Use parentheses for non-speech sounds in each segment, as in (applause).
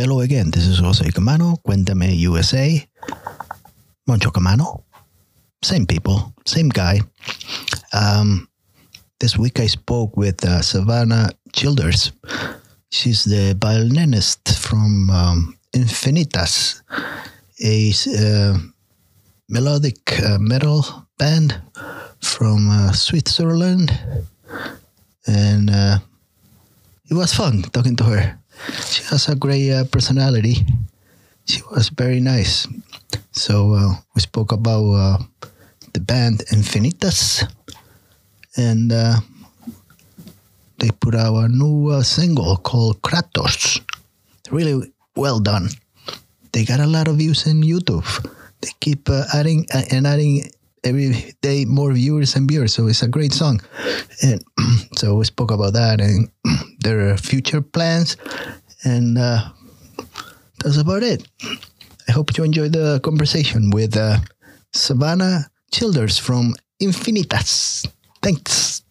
Hello again. This is Jose Camano, Cuéntame USA. Moncho Camano. Same people, same guy. Um, this week I spoke with uh, Savannah Childers. She's the violinist from um, Infinitas, a uh, melodic uh, metal band from uh, Switzerland. And uh, it was fun talking to her. She has a great uh, personality. She was very nice. So uh, we spoke about uh, the band Infinitas, and uh, they put out a new uh, single called Kratos. Really well done. They got a lot of views in YouTube. They keep uh, adding and adding every day more viewers and viewers. So it's a great song. And (clears throat) so we spoke about that and (clears throat) their future plans. And uh, that's about it. I hope you enjoyed the conversation with uh, Savannah Childers from Infinitas. Thanks.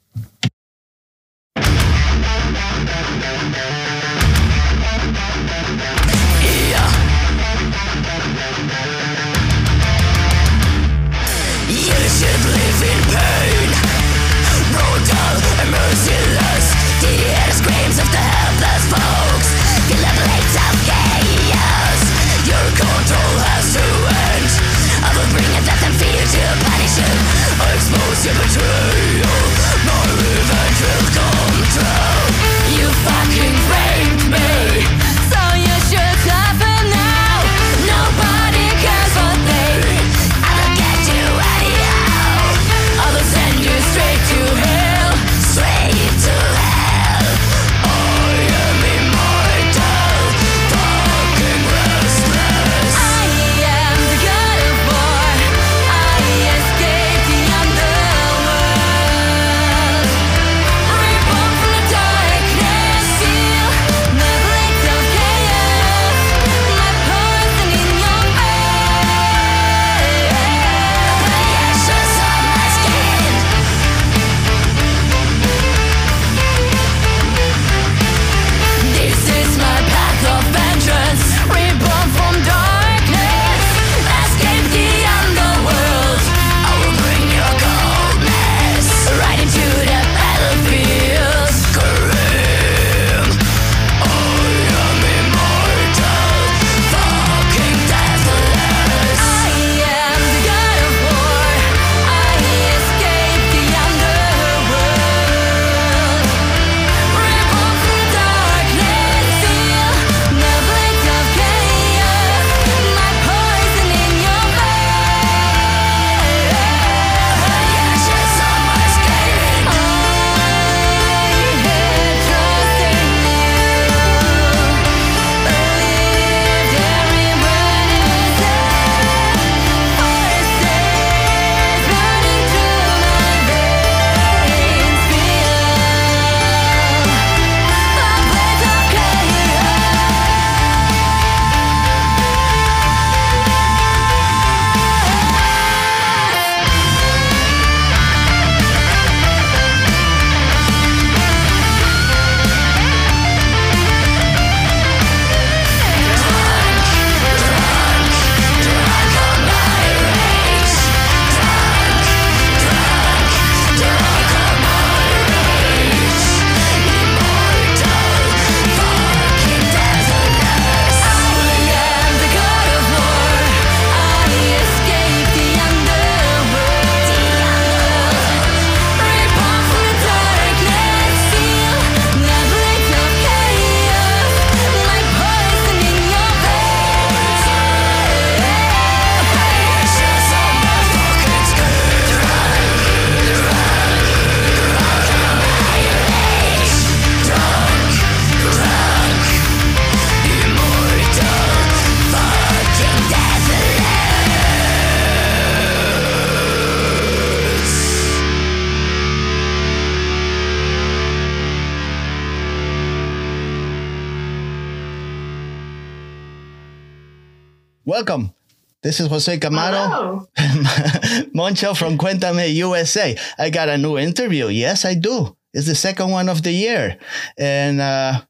Welcome. This is Jose Camano. (laughs) Moncho from Cuéntame USA. I got a new interview. Yes, I do. It's the second one of the year. And uh,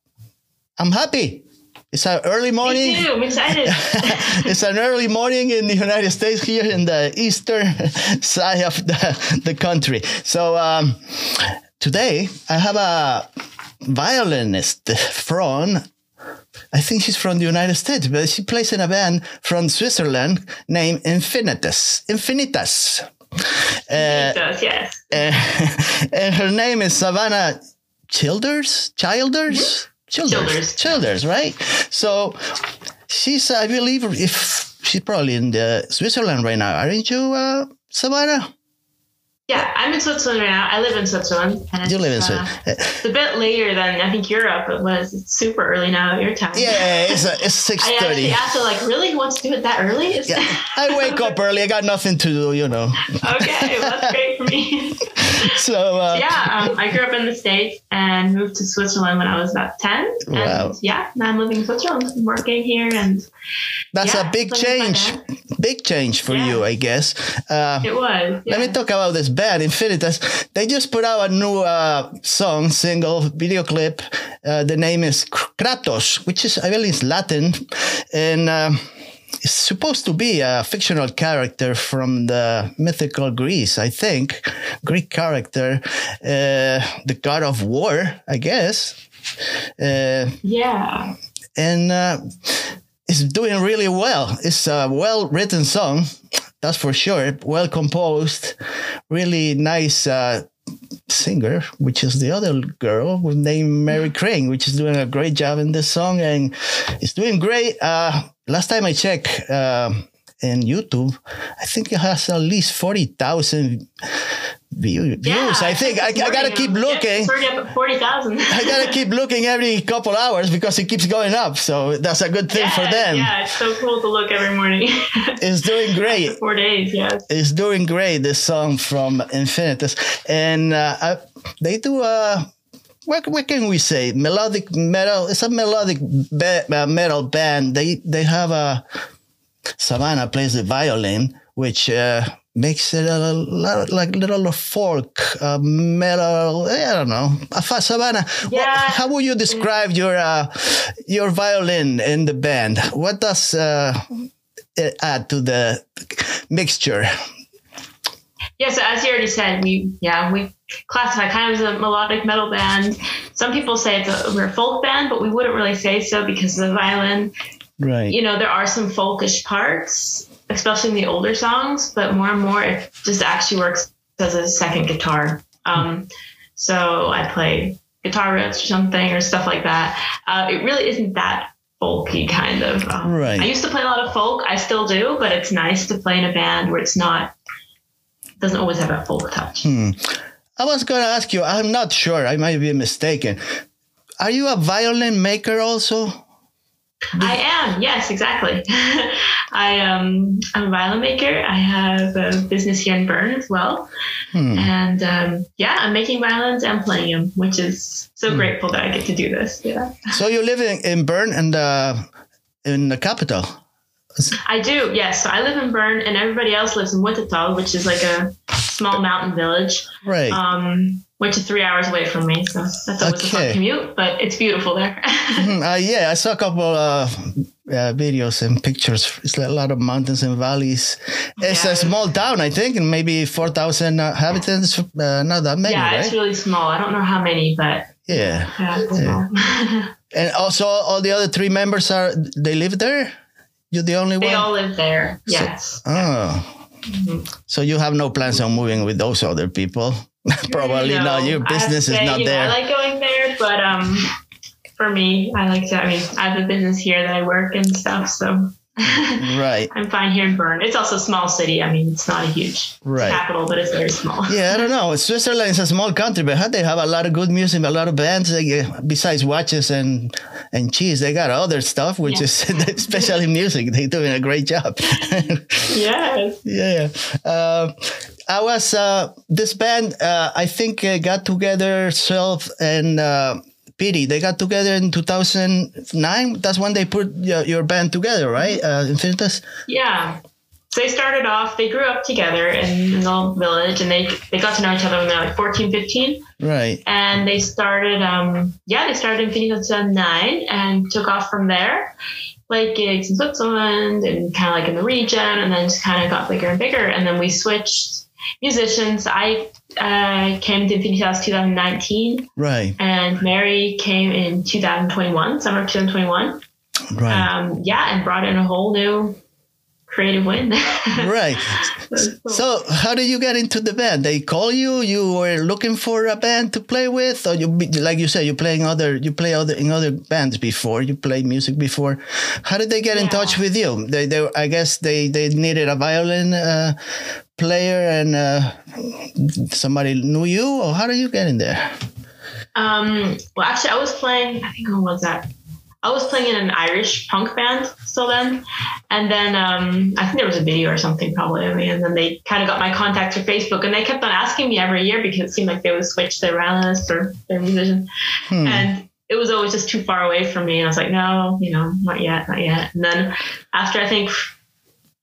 I'm happy. It's an early Me morning. too. I'm excited. (laughs) it's an early morning in the United States here in the eastern (laughs) side of the, the country. So um, today I have a violinist from, I think she's from the United States, but she plays in a band from Switzerland named Infinitus. Infinitas. it does, yes. Uh, (laughs) and her name is Savannah Childers? Childers? Childers. Childers. Childers, right? So she's, I believe, if she's probably in the Switzerland right now, aren't you, uh, Savannah? Yeah, I'm in Switzerland right now. I live in Switzerland. And You live in it's, uh, Switzerland. It's a bit later than I think Europe it was. It's super early now at your time. Yeah, it's, uh, it's six (laughs) I actually asked like, really? Who wants to do it that early? Yeah, I wake up early. I got nothing to do, you know. (laughs) okay, well, that's great for me. (laughs) (laughs) So uh, yeah, um, I grew up in the States and moved to Switzerland when I was about 10. And Wow. yeah, now I'm living in Switzerland, working here, and that's yeah, a big playing with my change. Big change for Yeah. you, I guess. Uh, it was. Let me talk about this band, Infinitas. They just put out a new uh, song, single, video clip. Uh, the name is Kratos, which is, I believe, is Latin. And it's supposed to be a fictional character from the mythical Greece, I think. Greek character, uh, the god of war, I guess. Uh, Yeah. and uh, it's doing really well. It's a well written song, that's for sure. Well composed, really nice uh, singer, which is the other girl named Mary Crane, which is doing a great job in this song and it's doing great. Uh, last time I checked. um in YouTube, I think it has at least forty thousand views. Yeah, I think I, I gotta keep yeah, looking. It's already up at 40,000. (laughs) I gotta keep looking every couple hours because it keeps going up. So that's a good thing yeah, for them. Yeah, it's so cool to look every morning. (laughs) It's doing great. (laughs) Four days, yes. It's doing great. This song from Infinitus, and uh, I, they do uh What, what can we say? Melodic metal. It's a melodic ba- uh, metal band. They they have a Savannah plays the violin, which uh, makes it a lot like little folk uh, metal. I don't know. Savannah, Yeah. how would you describe your uh, your violin in the band? What does uh, it add to the mixture? Yeah, so as you already said, we yeah we classify kind of as a melodic metal band. Some people say it's a, we're a folk band, but we wouldn't really say so because of the violin. Right. You know, there are some folkish parts, especially in the older songs, but more and more it just actually works as a second guitar. Um, so I play guitar riffs or something or stuff like that. Uh, it really isn't that folky kind of. Um, Right. I used to play a lot of folk. I still do, but it's nice to play in a band where it's not doesn't always have a folk touch. I was going to ask you, I'm not sure, I might be mistaken. Are you a violin maker also? I am, yes, exactly. (laughs) I um I'm a violin maker. I have a business here in Bern as well. And um, yeah, I'm making violins and playing them, which is so grateful that I get to do this. Yeah. So you live in, in Bern and uh, in the capital. I do, yes. So I live in Bern and everybody else lives in Wittetal, which is like a small mountain village, Right. um, which is three hours away from me. So that's always a Okay. fun commute, but it's beautiful there. (laughs) Hmm, uh, yeah, I saw a couple uh, uh, videos and pictures. It's like a lot of mountains and valleys. It's Yeah. a small town, I think, and maybe 4,000 uh, inhabitants. Uh, not that many, yeah, right? it's really small. I don't know how many, but yeah. yeah, small. (laughs) And also, all the other three members are, they live there? You're the only they one? They all live there. Yes. Oh. So you have no plans on moving with those other people? (laughs) Probably No, not. Your I have to business is not you know, there. I like going there, but um, for me, I like to. I mean, I have a business here that I work and stuff, so right. (laughs) I'm fine here in Bern. It's also a small city. I mean, it's not a huge Right. capital, but it's very small. Yeah, I don't know. Switzerland is a small country, but they have a lot of good music, a lot of bands. Besides watches and and cheese, they got other stuff, which Yeah. is (laughs) especially music. They're doing a great job. (laughs) yes. yeah. Uh, I was uh, this band. Uh, I think uh, got together. Self and uh, Pity. They got together in 2009. That's when they put your, your band together, right? Uh, Infinitus. Yeah. so they started off. They grew up together in, in the village, and they they got to know each other when they were like 14, 15. Right. and they started um yeah they started in Phoenix 2009 and took off from there like gigs in Switzerland and kind of like in the region and then just kind of got bigger and bigger and then we switched musicians I uh, came to Phoenix House 2019 Right. and Mary came in 2021 summer of 2021 Right. um yeah and brought in a whole new creative wind (laughs) right. So, how did you get into the band? They call you. You were looking for a band to play with, or you, like you said, you playing other, you play other in other bands before. You played music before. How did they get in touch with you? They, they, I guess they they needed a violin uh, player, and uh, somebody knew you, or how did you get in there? Um, well, actually, I was playing. I think who was that? I was playing in an Irish punk band still then, and then um, I think there was a video or something probably of me, and then they kind of got my contact through Facebook, and they kept on asking me every year because it seemed like they would switch their analyst or their musician, Hmm. and it was always just too far away from me, and I was like, no, you know, not yet, not yet. And then after I think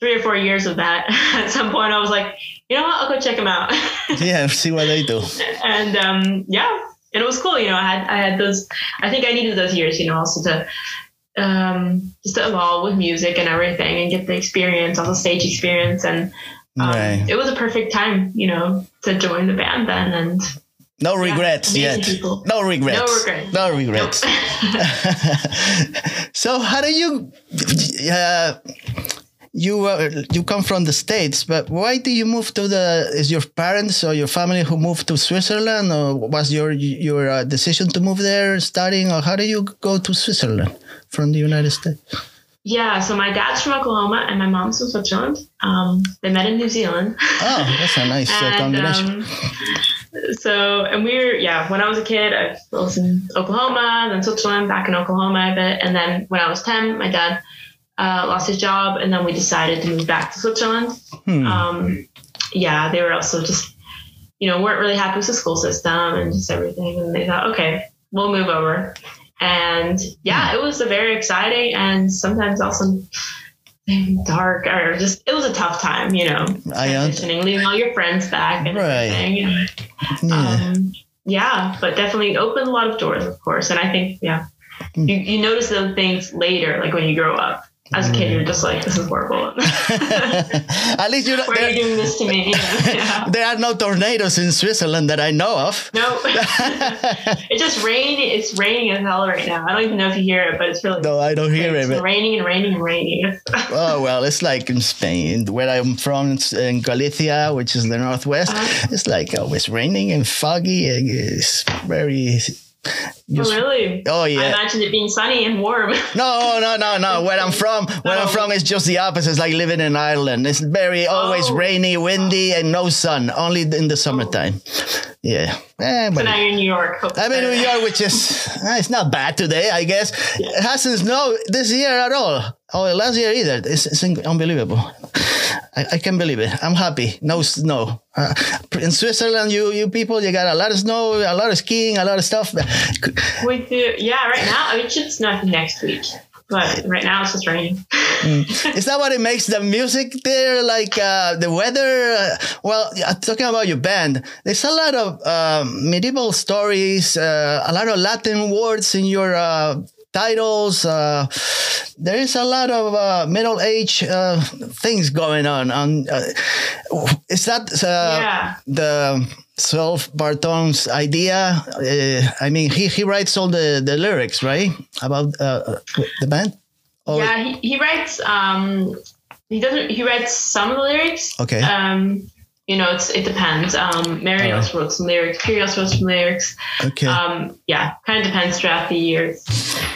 three or four years of that, (laughs) at some point I was like, you know what, I'll go check them out. (laughs) Yeah, see what they do. and um, yeah, and it was cool. You know, I had I had those. I think I needed those years. You know, also to um, just to evolve with music and everything, and get the experience, all the stage experience, and um, Right. it was a perfect time. You know, to join the band then, and No regrets amazing yet. people. No regrets. No regrets. No regrets. (laughs) so how do you uh, you uh, you come from the states but why do you move to the is your parents or your family who moved to switzerland or was your your uh, decision to move there studying or how do you go to switzerland from the united states yeah. So my dad's from Oklahoma and my mom's from Switzerland. Um, they met in New Zealand. oh that's a nice uh, and combination um, so and we were yeah when i was a kid i was in oklahoma then switzerland back in oklahoma a bit and then when i was 10 my dad uh, lost his job and then we decided to move back to switzerland Hmm. um, yeah they were also just you know weren't really happy with the school system and just everything and they thought okay we'll move over and yeah it was a very exciting and sometimes also dark or just it was a tough time you know transitioning leaving all your friends back and Right. everything and, yeah. um, yeah but definitely opened a lot of doors of course and i think yeah Hmm. you, you notice those things later like when you grow up as a kid you're just like this is horrible (laughs) (laughs) at least you know why are you doing this to me (laughs) yeah. there are no tornadoes in switzerland that i know of no it's just raining it's raining as hell right now i don't even know if you hear it but it's really no i don't hear it's it but- raining and raining and raining Oh well, it's like in Spain, where I'm from, in Galicia, which is the northwest. Uh-huh. It's like always raining and foggy. and It's very. Oh, really Oh, yeah. i imagined it being sunny and warm (laughs) No, no, no, no. (laughs) Where I'm from, where I'm from is just the opposite. It's like living in Ireland. It's very always Oh. rainy, windy, and no sun. Only in the summertime. Yeah. Eh, so but now you're in new york Hope I'm in New. York, which is (laughs) eh, it's not bad today, I guess. It hasn't snowed this year at all. Oh, last year either. It's, it's unbelievable. I, I can't believe it. I'm happy. No snow. Uh, in Switzerland, you you people, you got a lot of snow, a lot of skiing, a lot of stuff. We do, yeah. Right now, it should snow next week, but right now it's just raining. Is that what it makes the music there? Like uh, the weather? Uh, well, yeah, talking about your band, there's a lot of uh, medieval stories, uh, a lot of Latin words in your uh, titles. Uh, there is a lot of uh, middle age uh, things going on. on uh, is that uh, Yeah. the Self Barton's idea? Uh, I mean, he, he writes all the, the lyrics, right? About uh, the band? Or- yeah, he, he writes. Um, he doesn't. He writes some of the lyrics. Okay. Um, you know, it's it depends. Um, Mary also wrote some lyrics. Kiri also wrote some lyrics. Okay. Um, yeah, kind of depends throughout the years.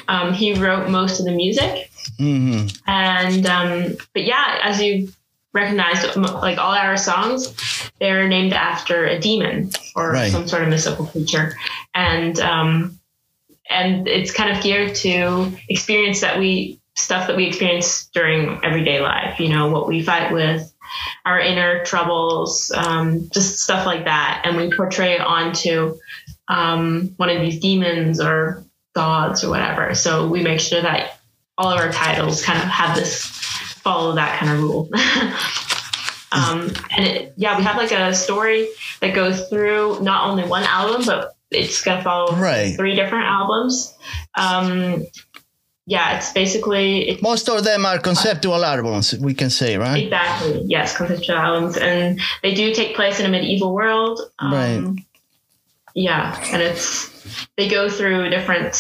Um, he wrote most of the music, Mm-hmm. and um, but yeah, as you recognize, like all our songs, they're named after a demon or Right. some sort of mystical creature, and um, and it's kind of geared to experience that we stuff that we experience during everyday life. You know, what we fight with, our inner troubles, um, just stuff like that, and we portray it onto um, one of these demons or gods or whatever. So we make sure that all of our titles kind of have this follow that kind of rule. (laughs) um, and it, yeah, we have like a story that goes through not only one album, but it's gonna follow Right. three different albums. Um, yeah, it's basically it, Most of them are conceptual albums, we can say, right? exactly yes, conceptual albums, and they do take place in a medieval world. Um, Right. Yeah, and it's they go through different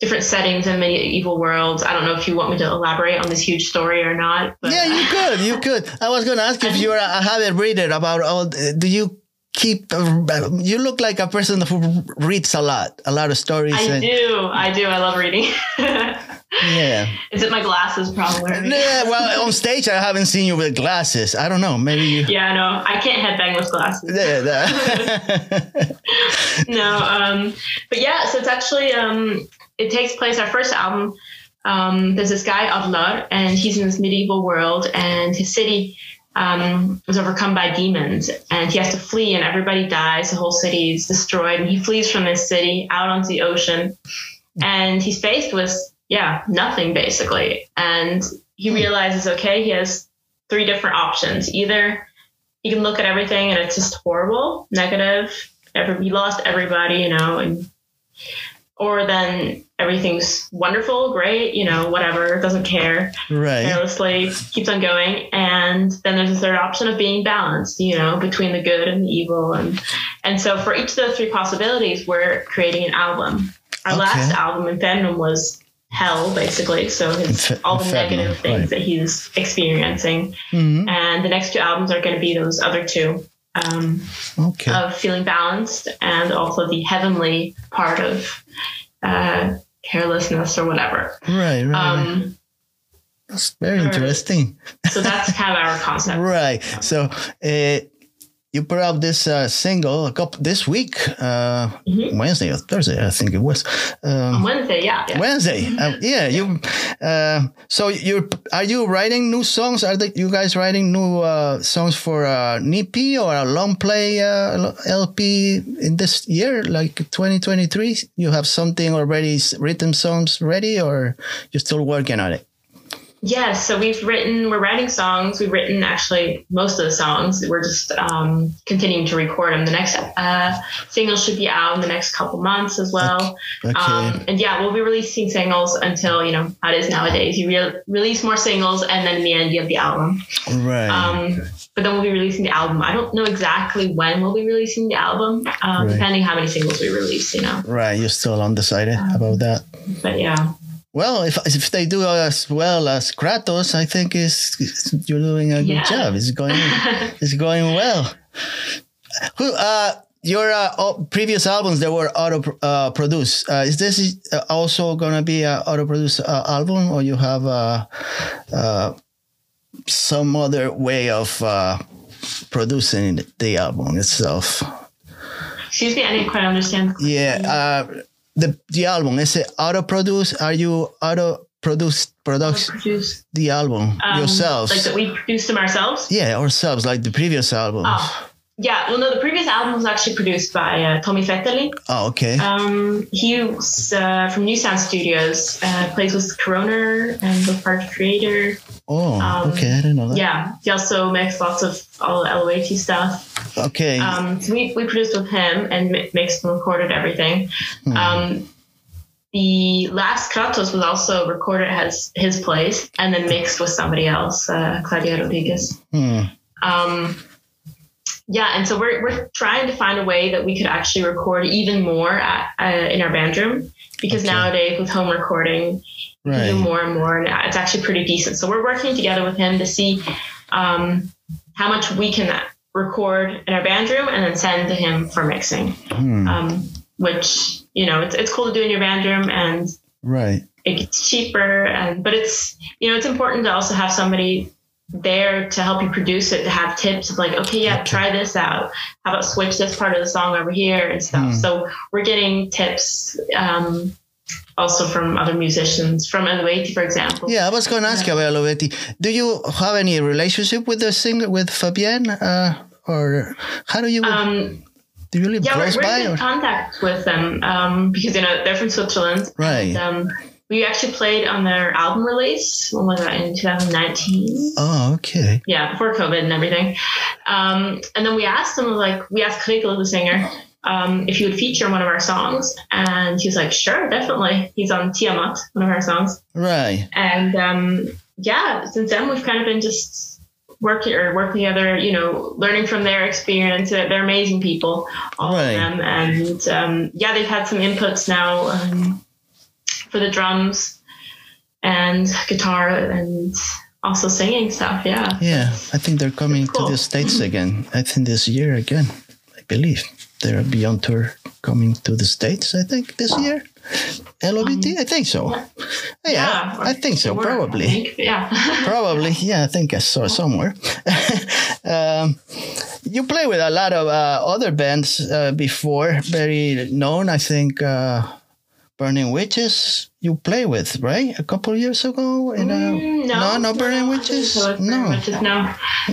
different settings in medieval worlds. I don't know if you want me to elaborate on this huge story or not. But Yeah, you could. You could. I was going to ask if (laughs) you're a habit reader about all. Do you keep? Uh, you look like a person who reads a lot, a lot of stories. I and- do. I do. I love reading. (laughs) Yeah. Is it my glasses problem? Yeah. Well, on stage, I haven't seen you with glasses. I don't know. Maybe you. Yeah, no, I can't headbang with glasses. Yeah, (laughs) no, um, but yeah, so it's actually um, it takes place. Our first album. Um, there's this guy Adlar, and he's in this medieval world, and his city um, was overcome by demons, and he has to flee, and everybody dies. The whole city is destroyed, and he flees from this city out onto the ocean, and he's faced with yeah nothing basically, and he realizes okay, he has three different options. Either he can look at everything and it's just horrible, negative. Every, he lost everybody, you know, and or then everything's wonderful, great, you know, whatever, doesn't care, right. carelessly keeps on going. And then there's a third option of being balanced, you know, between the good and the evil. And and so for each of those three possibilities, we're creating an album. Our Okay. last album, Infernum, was hell, basically. So his all the negative things right. that he's experiencing. Mhm. And the next two albums are going to be those other two um, Okay. of feeling balanced and also the heavenly part of uh, carelessness or whatever. right. Right. right. Um, That's very interesting. so that's kind of our concept. (laughs) Right. So uh, you put out this uh, single a couple this week, uh, Mhm. Wednesday or Thursday, I think it was. Um, Wednesday, yeah. yeah. Wednesday. Uh, yeah. You. Uh, so you are you writing new songs? Are the, you guys writing new uh, songs for an EP or a long play uh, LP in this year, like 2023? You have something already written songs ready, or you're still working on it? Yes, so we've written, we're writing songs. We've written actually most of the songs. We're just um, continuing to record them. The next uh, single should be out in the next couple months as well. Okay. Um, and yeah, we'll be releasing singles until, you know, how it is nowadays. You re- release more singles and then in the end you have the album. right. Um, but then we'll be releasing the album. I don't know exactly when we'll be releasing the album, um, Right. depending how many singles we release, you know. right. You're still undecided about that. But yeah. Well, if if they do as well as Kratos, I think is you're doing a good job. It's going (laughs) it's going well. Who uh your uh, previous albums they were auto uh, produced. Uh, is this also gonna be an auto produced uh, album, or you have uh, uh, some other way of uh, producing the album itself? Excuse me, I didn't quite understand. Yeah, uh, the the album is it auto produced? Are you auto produced production? Produce, the album um, yourselves. Like that we produced them ourselves? yeah, ourselves, like the previous album. Oh, Oh. Yeah, well, no, the previous album was actually produced by uh, Tommy Vetterli. Oh, okay. Um, he was uh, from New Sound Studios, uh, plays with Coroner and the Park Kreator. oh, um, okay. I didn't know that. Yeah, he also makes lots of all LOAT stuff. Okay. Um, so we, we produced with him and mi- mixed and recorded everything. Hmm. Um, the last Kratos was also recorded at his, his place and then mixed with somebody else, uh, Claudia Rodriguez. Hmm. Um, yeah, and so we're, we're trying to find a way that we could actually record even more at, uh, in our band room because Okay. nowadays with home recording, you can do more and more, and it's actually pretty decent. So we're working together with him to see um, how much we can record in our band room and then send to him for mixing. Hmm. Um, which you know, it's it's cool to do in your band room, and Right. it gets cheaper. And but it's you know, it's important to also have somebody there to help you produce it to have tips of like okay yeah try this out how about switch this part of the song over here and stuff Hmm. so we're getting tips um, also from other musicians from Eluveitie for example Yeah, I was going to ask you about Eluveitie. Do you have any relationship with the singer, with Fabienne? Uh, or how do you, um, do you live yeah we're, close we're by? in Or? contact with them um, because you know they're from Switzerland Right. and, um, we actually played on their album release. When was that in 2019? Oh, okay. Yeah, before COVID and everything. Um, and then we asked him, like, we asked Chrigel, the singer, um, if he would feature one of our songs, and he was like, "Sure, definitely." He's on Tiamat, one of our songs, Right. and um, yeah, since then we've kind of been just working or working together, you know, learning from their experience. They're, they're amazing people, all Right. of them, and um, yeah, they've had some inputs now um, for the drums and guitar and also singing stuff. Yeah, Yeah, I think they're coming cool. to the States again. I think this year again, I believe. They're beyond tour coming to the States, I think, this year. LOBT? I think so. Yeah, or I think so, were, probably. think. Yeah. (laughs) Probably, yeah, I think I saw somewhere. (laughs) um, you play with a lot of uh, other bands uh, before, very known, I think. Uh, Burning Witches, you play with, right? A couple years ago? In a, Mm, no, no, Burning no, Witches? so it's Burning No. Witches, no,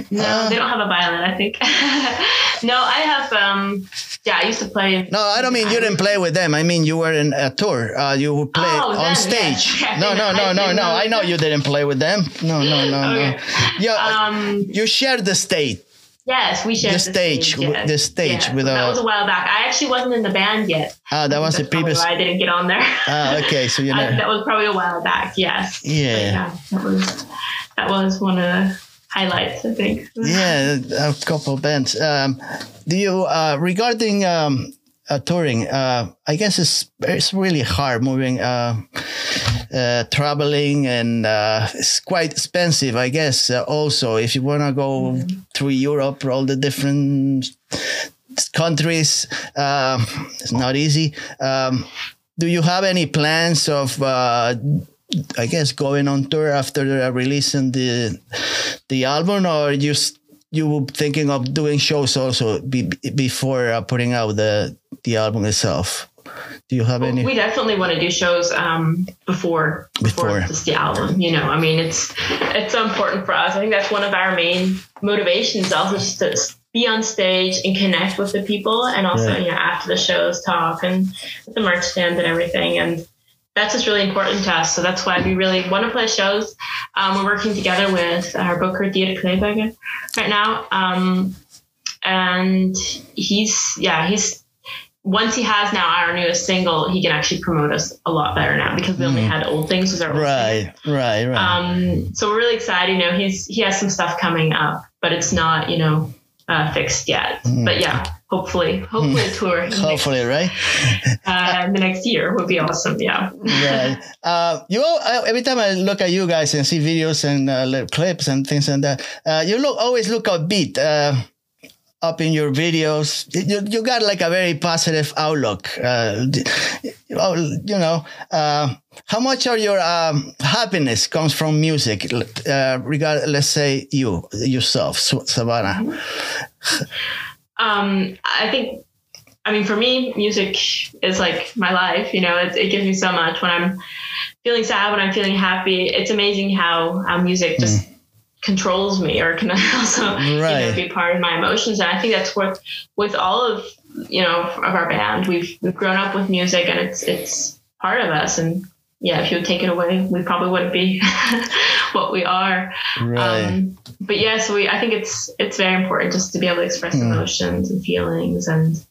no, Uh, they don't have a violin. I think. (laughs) no, I have. Um, yeah, I used to play. No, I don't mean you didn't play with them. I mean you were in a tour. Uh, you played Oh, on them, stage. (laughs) yes. No, no, no, no, no. I know you didn't play with them. No, no, no, (laughs) Okay. no. Yeah, Um, you shared the stage. Yes, we shared The stage, yes. the stage Yeah, with that was a while back. I actually wasn't in the band yet. Ah, that was the previous. I didn't get on there. Ah, okay. So you know. (laughs) that was probably a while back. Yes. Yeah. yeah, that was that was one of the highlights. I think. Yeah, a couple of bands. Um, do you uh, regarding um, uh, touring? Uh, I guess it's it's really hard moving, uh, uh, traveling, and uh, it's quite expensive. I guess uh, also if you want to go through Europe, all the different countries, um, it's not easy. Um, do you have any plans of? I guess going on tour after releasing the the album, or s- you were thinking of doing shows also be, before uh, putting out the the album itself? Do you have any? We definitely want to do shows um, before, before Before. just the album. You know, I mean, it's it's so important for us. I think that's one of our main motivations. Also, just to be on stage and connect with the people, and also Yeah. you know after the shows, talk and the merch stand and everything. And that's just really important to us. So that's why we really want to play shows. Um, we're working together with our booker Dieter Kleberger right now, um, and he's yeah he's once he has now our newest single, he can actually promote us a lot better now because we only had old things as our old right, right, right. Um, so we're really excited. You know, he's he has some stuff coming up, but it's not you know uh, fixed yet. But yeah, hopefully, hopefully a tour Hopefully, right? (laughs) uh, in the next year would be awesome. Yeah. right. (laughs) Uh, you all, uh, every time I look at you guys and see videos and uh, little clips and things like that, uh, you look always look upbeat. Uh, up in your videos, you, you got like a very positive outlook. Uh, oh, you know, uh, how much of your um, happiness comes from music? Uh, regard, let's say you yourself, Sa- Savannah. (laughs) Um, I think. I mean, for me, music is like my life. You know, it, it gives me so much when I'm feeling sad, when I'm feeling happy. It's amazing how, how music just controls me or can (laughs) also you know, be part of my emotions. And I think that's with with all of you know of our band. We've we've grown up with music, and it's it's part of us. And yeah, if you would take it away, we probably wouldn't be (laughs) what we are. Right. Um, but yeah, so we, I think it's it's very important just to be able to express emotions and feelings, and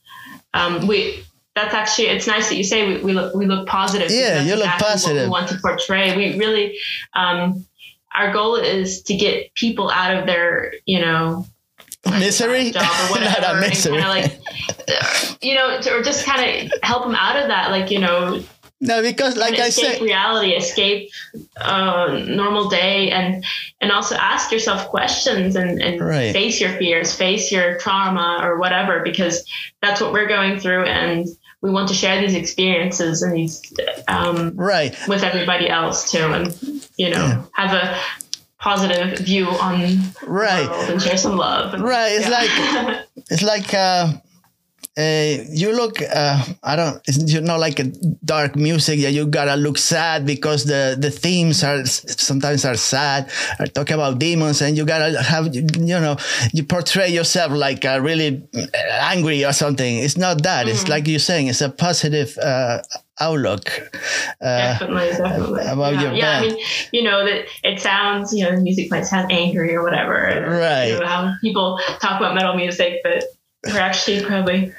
um, we. That's actually it's nice that you say we, we look we look positive. Yeah, you look positive. we want to portray. We really, um, our goal is to get people out of their you know misery, job or (laughs) whatever, not misery. kind of like you know, to, or just kind of help them out of that, like you know, no, because like I said, reality, escape uh, normal day, and and also ask yourself questions and, and Right. face your fears, face your trauma or whatever, because that's what we're going through, and we want to share these experiences and these um, right. with everybody else too, and you know, have a positive view on Right. the world and share some love. And- Right, it's yeah. like- (laughs) It's like uh, uh, you look uh, i don't you know like a dark music yeah you gotta look sad because the the themes are sometimes are sad are talking about demons and you gotta have you know you portray yourself like uh, really angry or something it's not that mm. it's like you're saying it's a positive uh, outlook uh, definitely definitely about yeah. your yeah band. i mean you know that it sounds you know the music might sound angry or whatever right you know, people talk about metal music but we're actually probably.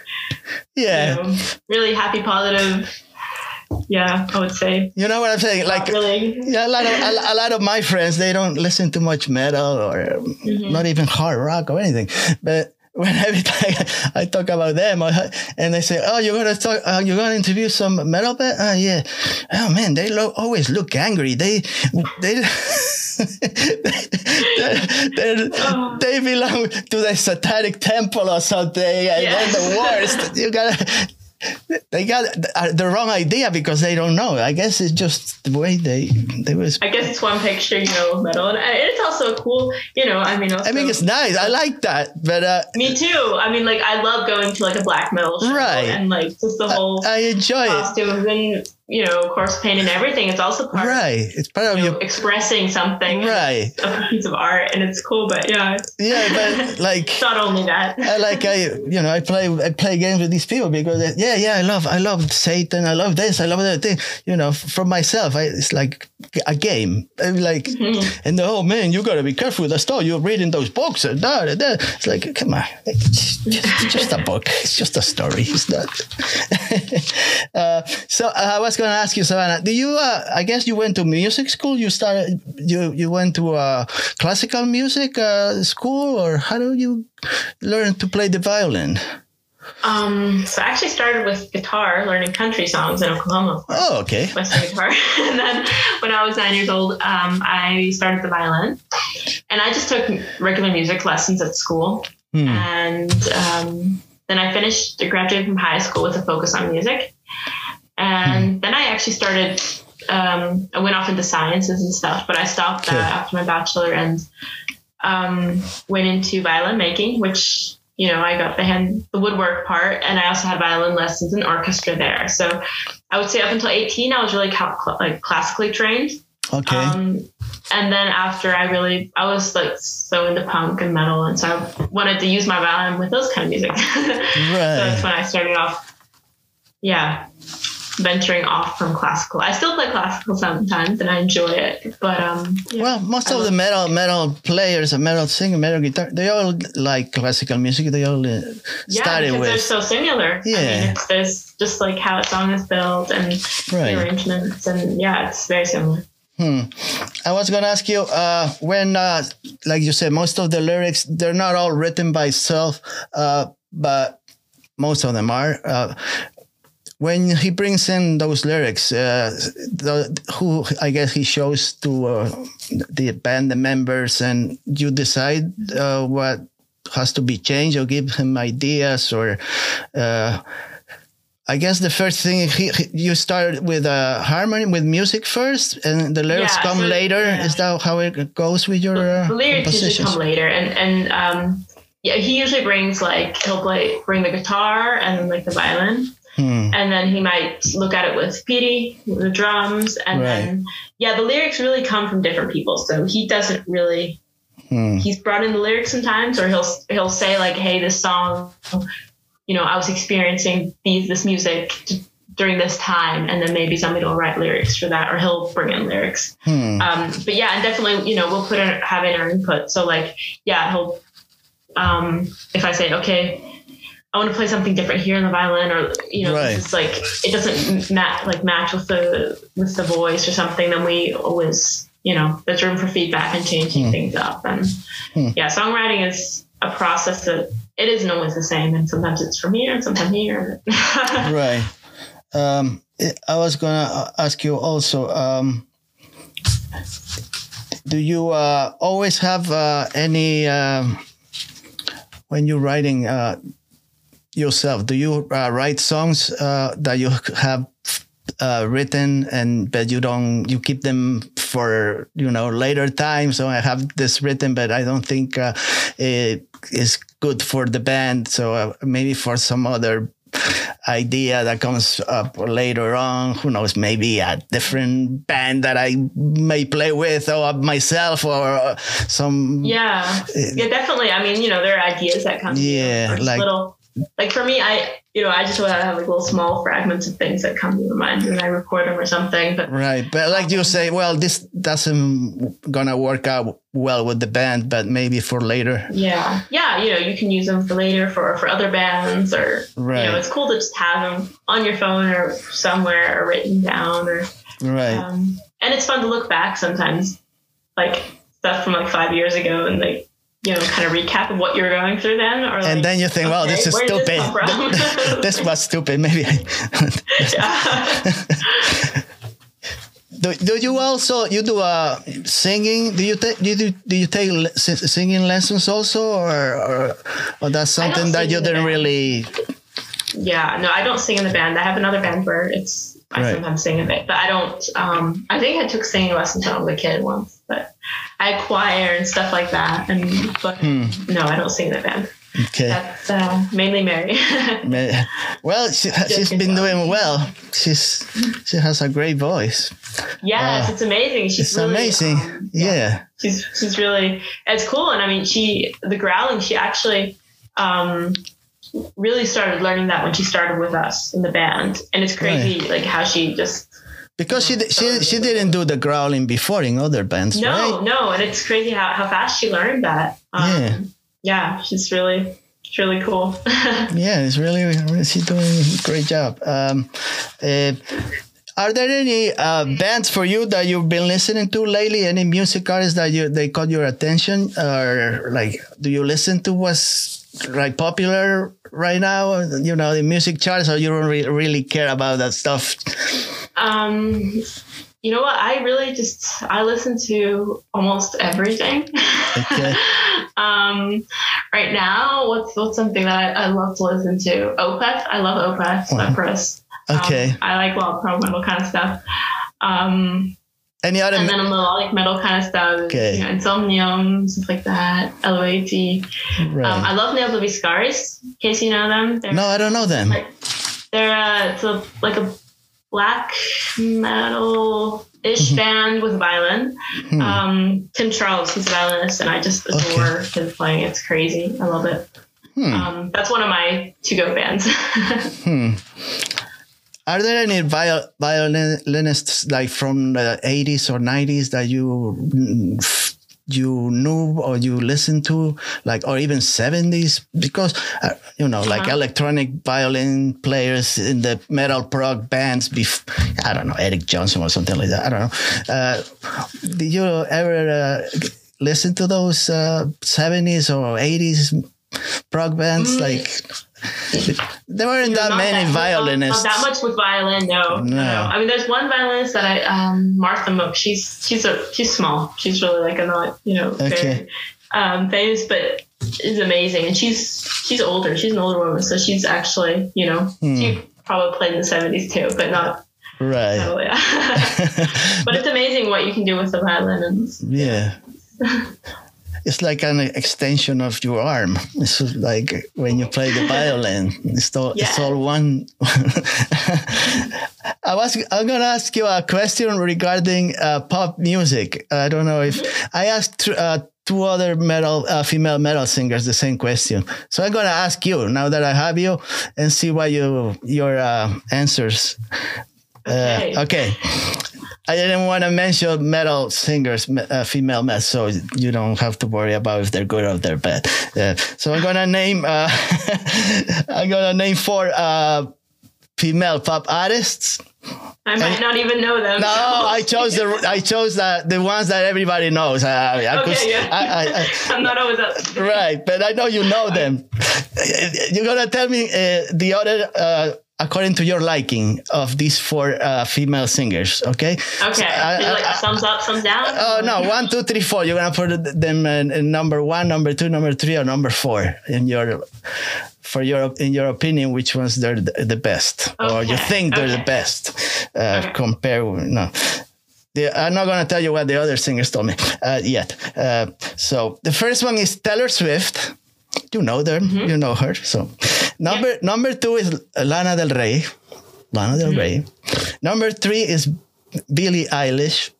Yeah. You know, really happy positive. Yeah i would say. You know what i'm saying? Like really. yeah a lot of a, a, lot of my friends they don't listen to much metal or mm-hmm. not even hard rock or anything. But when every time (laughs) I talk about them and they say, "Oh, you're gonna talk, uh, you're gonna interview some metal band?" Oh, yeah. Oh man, they lo- always look angry. They (laughs) they they, they belong to the satanic temple or something, and yeah. they're the worst. You gotta they got the wrong idea because they don't know. I guess it's just the way they they was. I guess it's one picture, you know, metal, and it's also cool. You know, I mean, also, I mean, it's nice. I like that, but uh, me too. I mean, like I love going to like a black metal show, right? And like just the whole I, I enjoy costumes it. and you know, course paint and everything. It's also part right. Of, it's part of you know, expressing something, right? A piece of art, and it's cool. But yeah, yeah, but (laughs) like not only that. I like I you know I play I play games with these people because they, yeah yeah I love I love Satan I love this I love that thing you know from myself I, it's like a game I'm like mm-hmm. and the, oh man you gotta be careful with the stuff you're reading those books and da, da, da. it's like come on it's just, just a book it's just a story it's not (laughs) uh, so I was going to ask you, Savannah. Do you? Uh, I guess you went to music school. You started. You you went to a classical music uh, school, or how do you learn to play the violin? Um, so I actually started with guitar, learning country songs in Oklahoma. Oh, okay. Western guitar. (laughs) and then when I was nine years old, um, I started the violin. And I just took regular music lessons at school. Hmm. And um, then I finished, graduated from high school with a focus on music. And hmm. then I actually started, um, I went off into sciences and stuff, but I stopped that after my bachelor and um, went into violin making, which, you know, I got the hand, the woodwork part, and I also had violin lessons and orchestra there. So I would say up until 18, I was really like classically trained. Okay. Um, and then after I really, I was like so into punk and metal, and so I wanted to use my violin with those kind of music. (laughs) right. so that's when I started off. Yeah, venturing off from classical. I still play classical sometimes and I enjoy it, but um. Yeah, well, most I of the metal metal players, and metal singer, metal guitar, they all like classical music. They all uh, yeah, started with. they're so similar. Yeah, I mean, it's there's just like how a song is built and right. the arrangements, and yeah, it's very similar. Hmm. I was gonna ask you uh, when, uh, like you said, most of the lyrics they're not all written by self, uh, but most of them are. Uh, when he brings in those lyrics, uh, the, who I guess he shows to uh, the band the members, and you decide uh, what has to be changed, or give him ideas, or uh, I guess the first thing he, he, you start with a harmony with music first, and the lyrics yeah, come so, later. Yeah. Is that how it goes with your the lyrics usually come later, and and um, yeah, he usually brings like he'll play bring the guitar and like the violin Hmm. And then he might look at it with Petey, the drums, and right. then yeah, the lyrics really come from different people. So he doesn't really hmm. he's brought in the lyrics sometimes, or he'll he'll say like, "Hey, this song, you know, I was experiencing these this music." To, during this time, and then maybe somebody will write lyrics for that, or he'll bring in lyrics. Hmm. Um, but yeah, and definitely, you know, we'll put in have in our input. So like, yeah, he'll. Um, if I say, okay, I want to play something different here in the violin, or you know, right. it's like it doesn't match like match with the with the voice or something. Then we always, you know, there's room for feedback and changing hmm. things up. And hmm. yeah, songwriting is a process that it isn't always the same, and sometimes it's from here and sometimes here. (laughs) right. Um, I was gonna ask you also. Um, do you uh, always have uh, any um, when you're writing? Uh, yourself? Do you uh, write songs uh, that you have uh, written and but you don't you keep them for you know later time so i have this written but i don't think uh, it is good for the band so uh, maybe for some other idea that comes up later on who knows maybe a different band that i may play with or myself or uh, some Yeah, yeah, definitely. I mean, you know, there are ideas that come. Yeah, like- little, like for me, I, you know, I just want to have like little small fragments of things that come to my mind and I record them or something. But Right, but like you say, well, this doesn't gonna work out well with the band, but maybe for later. yeah, yeah, you know, you can use them for later for for other bands or you Right. know, it's cool to just have them on your phone or somewhere or written down or Right, um, and it's fun to look back sometimes, like stuff from like five years ago and like. You know, kind of recap of what you're going through then, or like, and then you think, well, okay, this is stupid. This, (laughs) (laughs) this was stupid. Maybe. I- (laughs) do, do you also you do uh singing? Do you take do you do, do you take singing lessons also, or or, or that's something that you didn't really? Yeah, no, I don't sing in the band. I have another band where it's I Right. sometimes sing in it, but I don't. Um, I think I took singing lessons when I was a kid once, but I choir and stuff like that. And but Hmm. no, I don't sing in the band. Okay. That's uh, mainly Mary. (laughs) Well, she, she's been doing well. She's she has a great voice. yes, Uh, it's amazing. She's It's really, amazing. um, yeah. she's she's really it's cool and i mean she the growling she actually um really started learning that when she started with us in the band and it's crazy like how she just Because she she she didn't do the growling before in other bands, no right? no and it's crazy how, how fast she learned that um, Yeah. yeah she's really it's really cool (laughs) Yeah, it's really, really she's doing a great job. Um, uh, are there any uh, bands for you that you've been listening to lately? Any music artists that you they caught your attention, or like do you listen to what's like popular right now? You know, the music charts, or you don't re- really care about that stuff? Um you know what i really just i listen to almost everything Okay. (laughs) um right now what's what's something that I, I love to listen to opeth i love opeth Wow. Opus. Okay. Um, I like well prog metal kind of stuff. Um, Any other? and then a melodic metal kind of stuff. Okay. You know, Insomnium, stuff like that. LOAT. right. Um, I love Ne Obliviscaris, in case you know them. They're, no, I don't know them. Like, they're uh, it's a, like a black metal ish band with violin. Hmm. Um, Tim Charles, he's a violinist, and I just adore his playing. It's crazy. I love it. Hmm. Um, that's one of my to go bands. (laughs) Hmm. Are there any viol- violinists like from the 80s or 90s that you you knew or you listened to, like, or even 70s? Because, uh, you know, like Uh-huh. electronic violin players in the metal prog bands, bef- I don't know, Eddie Jobson or something like that. I don't know. Uh, did you ever uh, listen to those uh, 70s or 80s prog bands? Mm. Like, there weren't that many not- violinists. Not, that much with violin, no, No. I mean, there's one violinist that I, um, Martha Mooke. She's she's a she's small. She's really like a not you know Okay. very um, famous, but is amazing. And she's she's older. She's an older woman, so she's actually you know Hmm. she probably played in the '70s too, but not. Right. Oh yeah. (laughs) (laughs) but it's amazing what you can do with the violin and yeah. (laughs) It's like an extension of your arm. It's like when you play the violin. It's all, it's all one. (laughs) I was. I'm gonna ask you a question regarding uh, pop music. I don't know if I asked uh, two other metal uh, female metal singers the same question. So I'm gonna ask you now that I have you and see what you your uh, answers. Okay. Uh, okay. I didn't want to mention metal singers, uh, female metal, so you don't have to worry about if they're good or they're bad. Uh, so I'm gonna name, uh, (laughs) I'm gonna name four uh, female pop artists. I might not even know them. No, I chose the (laughs) I chose the the ones that everybody knows. I, I, could- Okay, yeah. I, (laughs) I'm not always up. right, but I know you know them. You're gonna tell me uh, the other. Uh, According to your liking of these four uh, female singers, okay? Okay. Is it like thumbs up, thumbs down? Oh no! One, two, three, four. You're gonna put them in, in number one, number two, number three, or number four in your for your in your opinion which ones they're the, the best or you think they're the best uh, Okay. compare no the, I'm not going to tell you what the other singers told me uh, yet. Uh, so the first one is Taylor Swift. You know them, Mm-hmm. you know her. So number number two is Lana Del Rey. Lana Del Mm-hmm. Rey. Number three is Billie Eilish.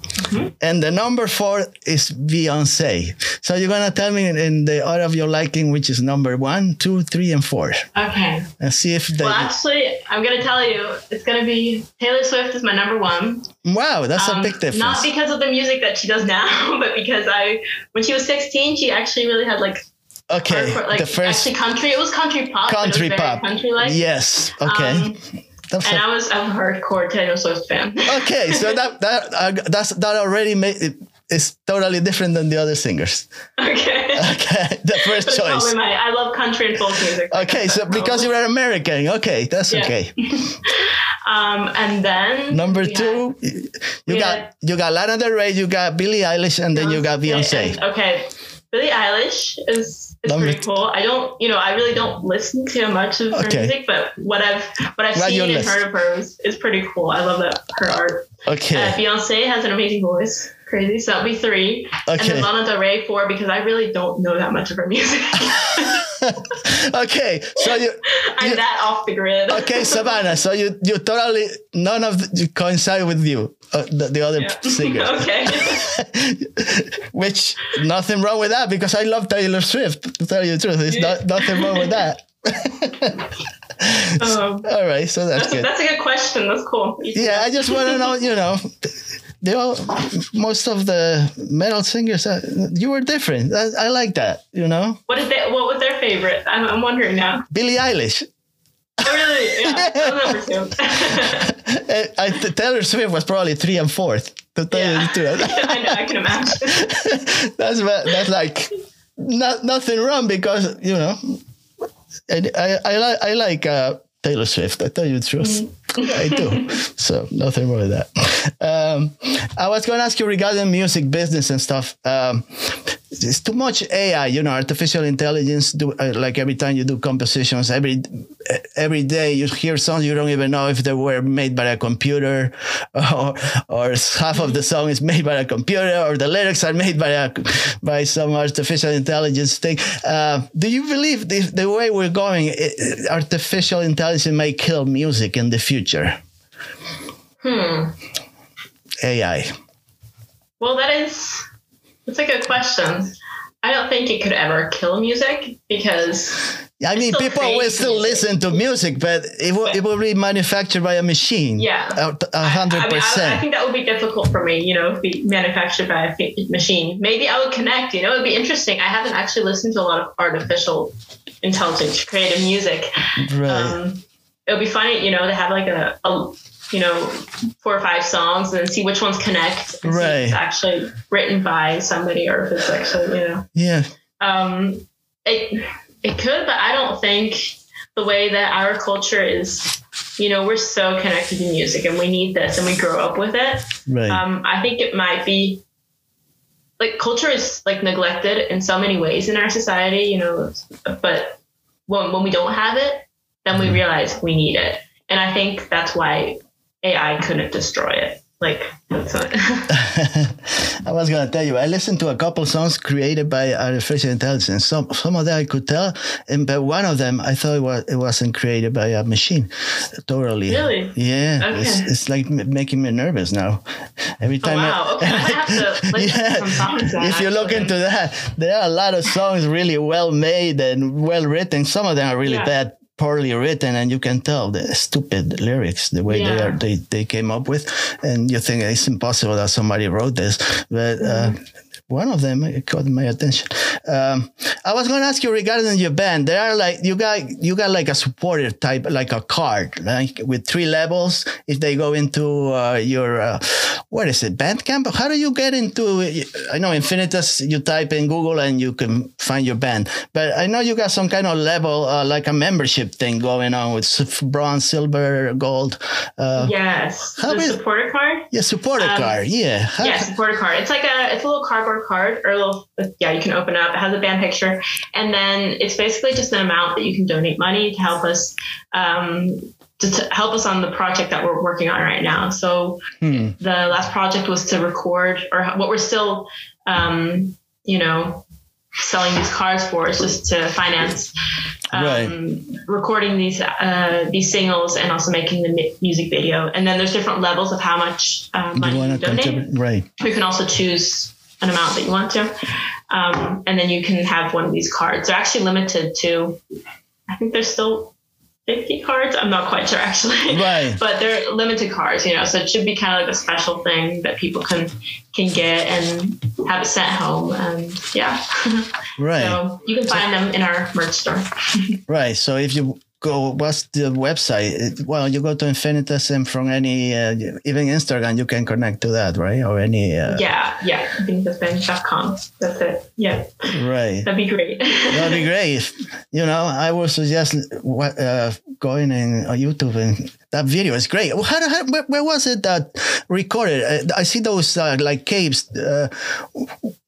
Mm-hmm. And the number four is Beyonce. So you're gonna tell me in, in the order of your liking which is number one, two, three, and four, Okay. and see if they. Well, actually, I'm gonna tell you, it's gonna be Taylor Swift is my number one. wow, that's a Um, big difference. Not because of the music that she does now, (laughs) but because I, when she was 16, she actually really had like, okay, like the first actually country. It was country pop. country it was very pop. Country like. yes. Okay. Um, and a- I was a hardcore Taylor Swift fan. okay, so (laughs) that that uh, that's that already made it is totally different than the other singers. okay. Okay, (laughs) the first But choice. my, I love country and folk music. Okay, so (laughs) because you're an American, okay, that's Yeah. okay. Um, and then Number two, you got had- you got Lana Del Rey, you got Billie Eilish, and then you got and- Beyonce. okay, Billie Eilish is is pretty cool. I don't, you know, I really don't listen to much of her Okay. music, but what I've what I've seen and heard of her is, is pretty cool. I love that her art. Uh, Okay, Beyonce has an amazing voice. Crazy. So that'll be three. And Okay. then Lana Del Rey four because I really don't know that much of her music. (laughs) okay. So you (laughs) I'm You- that off the grid. okay, Savannah. So you you totally none of the, coincide with you, uh, the, the other Yeah. singers. (laughs) okay. (laughs) Which nothing wrong with that because I love Taylor Swift. To tell you the truth, there's Yeah. not, nothing wrong with that. (laughs) Um, All right, so that's that's, good. that's a good question. That's cool. Yeah, I just want to know, you know, they all, most of the metal singers, uh, you were different. I, I like that, you know. What is they, What was their favorite? I'm, I'm wondering now. Billie Eilish, Oh, really? Yeah. That was number two. I, Taylor Swift was probably three and fourth. To tell you yeah. the truth. (laughs) I know. I can imagine. (laughs) that's that's like not nothing wrong because you know, and I I like I like uh, Taylor Swift. I tell you the truth, I do. (laughs) So nothing wrong with that. Um, I was going to ask you regarding music business and stuff. Um, it's too much AI, you know, artificial intelligence. Do uh, like every time you do compositions, every every day you hear songs you don't even know if they were made by a computer, (laughs) or or half of the song is made by a computer, or the lyrics are made by a by some artificial intelligence thing. Uh, do you believe the, the way we're going, i- artificial intelligence may kill music in the future? Hmm. AI. Well, that is that's a good question. I don't think it could ever kill music because I mean, people will still music. listen to music, but it will, it will be manufactured by a machine. Yeah. A- hundred I, mean, I, think that would be difficult for me, you know, if be manufactured by a machine. Maybe I would connect, you know, it'd be interesting. I haven't actually listened to a lot of artificial intelligence creative music. Right. Um, it would be funny, you know, to have like a, a you know, four or five songs and see which ones connect. And see if Right. it's actually written by somebody or if it's actually, you know. yeah. Um, it it could, but I don't think the way that our culture is. You know, we're so connected to music, and we need this, and we grow up with it. Right. Um, I think it might be like culture is like neglected in so many ways in our society. You know, but when when we don't have it, then we realize we need it, and I think that's why AI couldn't destroy it. Like, that's (laughs) I was gonna tell you, I listened to a couple songs created by artificial intelligence. Some some of them I could tell, and but one of them I thought it was it wasn't created by a machine. Totally. Really? Yeah. It's, Okay. it's like m- making me nervous now. Every oh, time. I- wow. Okay, I have to (laughs) listen yeah. to some songs. then, if you look into that, there are a lot of songs really well made and well written. Some of them are really Yeah. bad, poorly written, and you can tell the stupid lyrics the way they are they, they came up with, and you think it's impossible that somebody wrote this, but. Uh, Mm-hmm. One of them caught my attention. Um, I was going to ask you regarding your band. There are like you got you got like a supporter type, like a card, like with three levels. If they go into uh, your uh, what is it, Bandcamp? How do you get into? I know Infinitus. You type in Google and you can find your band. But I know you got some kind of level, uh, like a membership thing going on with bronze, silver, gold. Uh, Yes. How the is- supporter card? Yeah, support a Um, card. Yeah. How- Yeah, supporter card. It's like a it's a little cardboard card or a little yeah, you can open up. It has a band picture. And then it's basically just an amount that you can donate money to help us um to, to help us on the project that we're working on right now. So Hmm. the last project was to record or what we're still um, you know, selling these cards for is just to finance um, Right. recording these uh, these singles and also making the music video. And then there's different levels of how much uh, money You donate. Right. You can also choose an amount that you want to, um, and then you can have one of these cards. They're actually limited to, I think there's still 50 cards. I'm not quite sure actually. Right. (laughs) But they're limited cards, you know, so it should be kind of like a special thing that people can can get and have it sent home. And yeah, (laughs) Right. so you can find them in our merch store. (laughs) Right. So if you go, what's the website? Well, you go to Infinitus and from any, uh, even Instagram, you can connect to that, right? Or any, uh, Yeah, yeah. I think that's it. Yeah, right. that'd be great. That'd be great. You know, I would suggest what, uh, going in on YouTube and that video is great. How, how, where, where was it that recorded? Uh, I see those uh, like caves. Uh,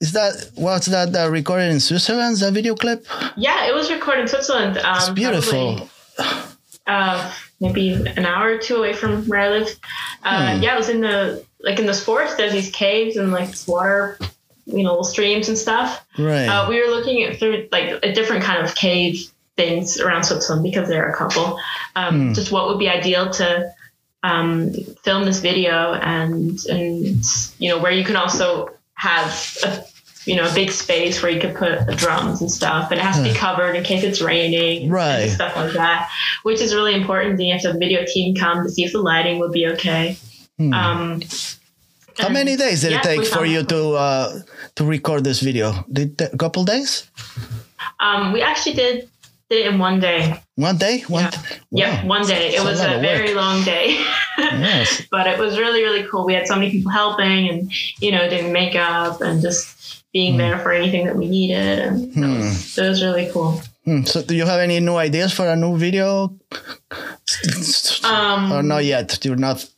is that what's that uh, recorded in Switzerland? That video clip? yeah, it was recorded in Switzerland. Um, It's beautiful. probably, uh, maybe an hour or two away from where I live. Uh, Hmm. Yeah, it was in the like in the forest. There's these caves and like this water, you know, streams and stuff. Right. Uh, we were looking at through like a different kind of cave things around Switzerland because there are a couple. Um, Hmm. Just what would be ideal to um, film this video and and you know where you can also have a you know a big space where you could put the drums and stuff, and it has to be covered in case it's raining, and Right. stuff like that, which is really important. Then you have to have a video team come to see if the lighting would be okay. Hmm. Um, How many days did yeah, it take for you to uh, to record this video? Did a couple days? Um, we actually did did it in one day. One day? One. Yeah. Yep, one day. It It's a was a, very long day. Yes. (laughs) but it was really really cool we had so many people helping and you know doing makeup and just being there for anything that we needed and that was, it was really cool Hmm. So, do you have any new ideas for a new video? um or not yet? You're not.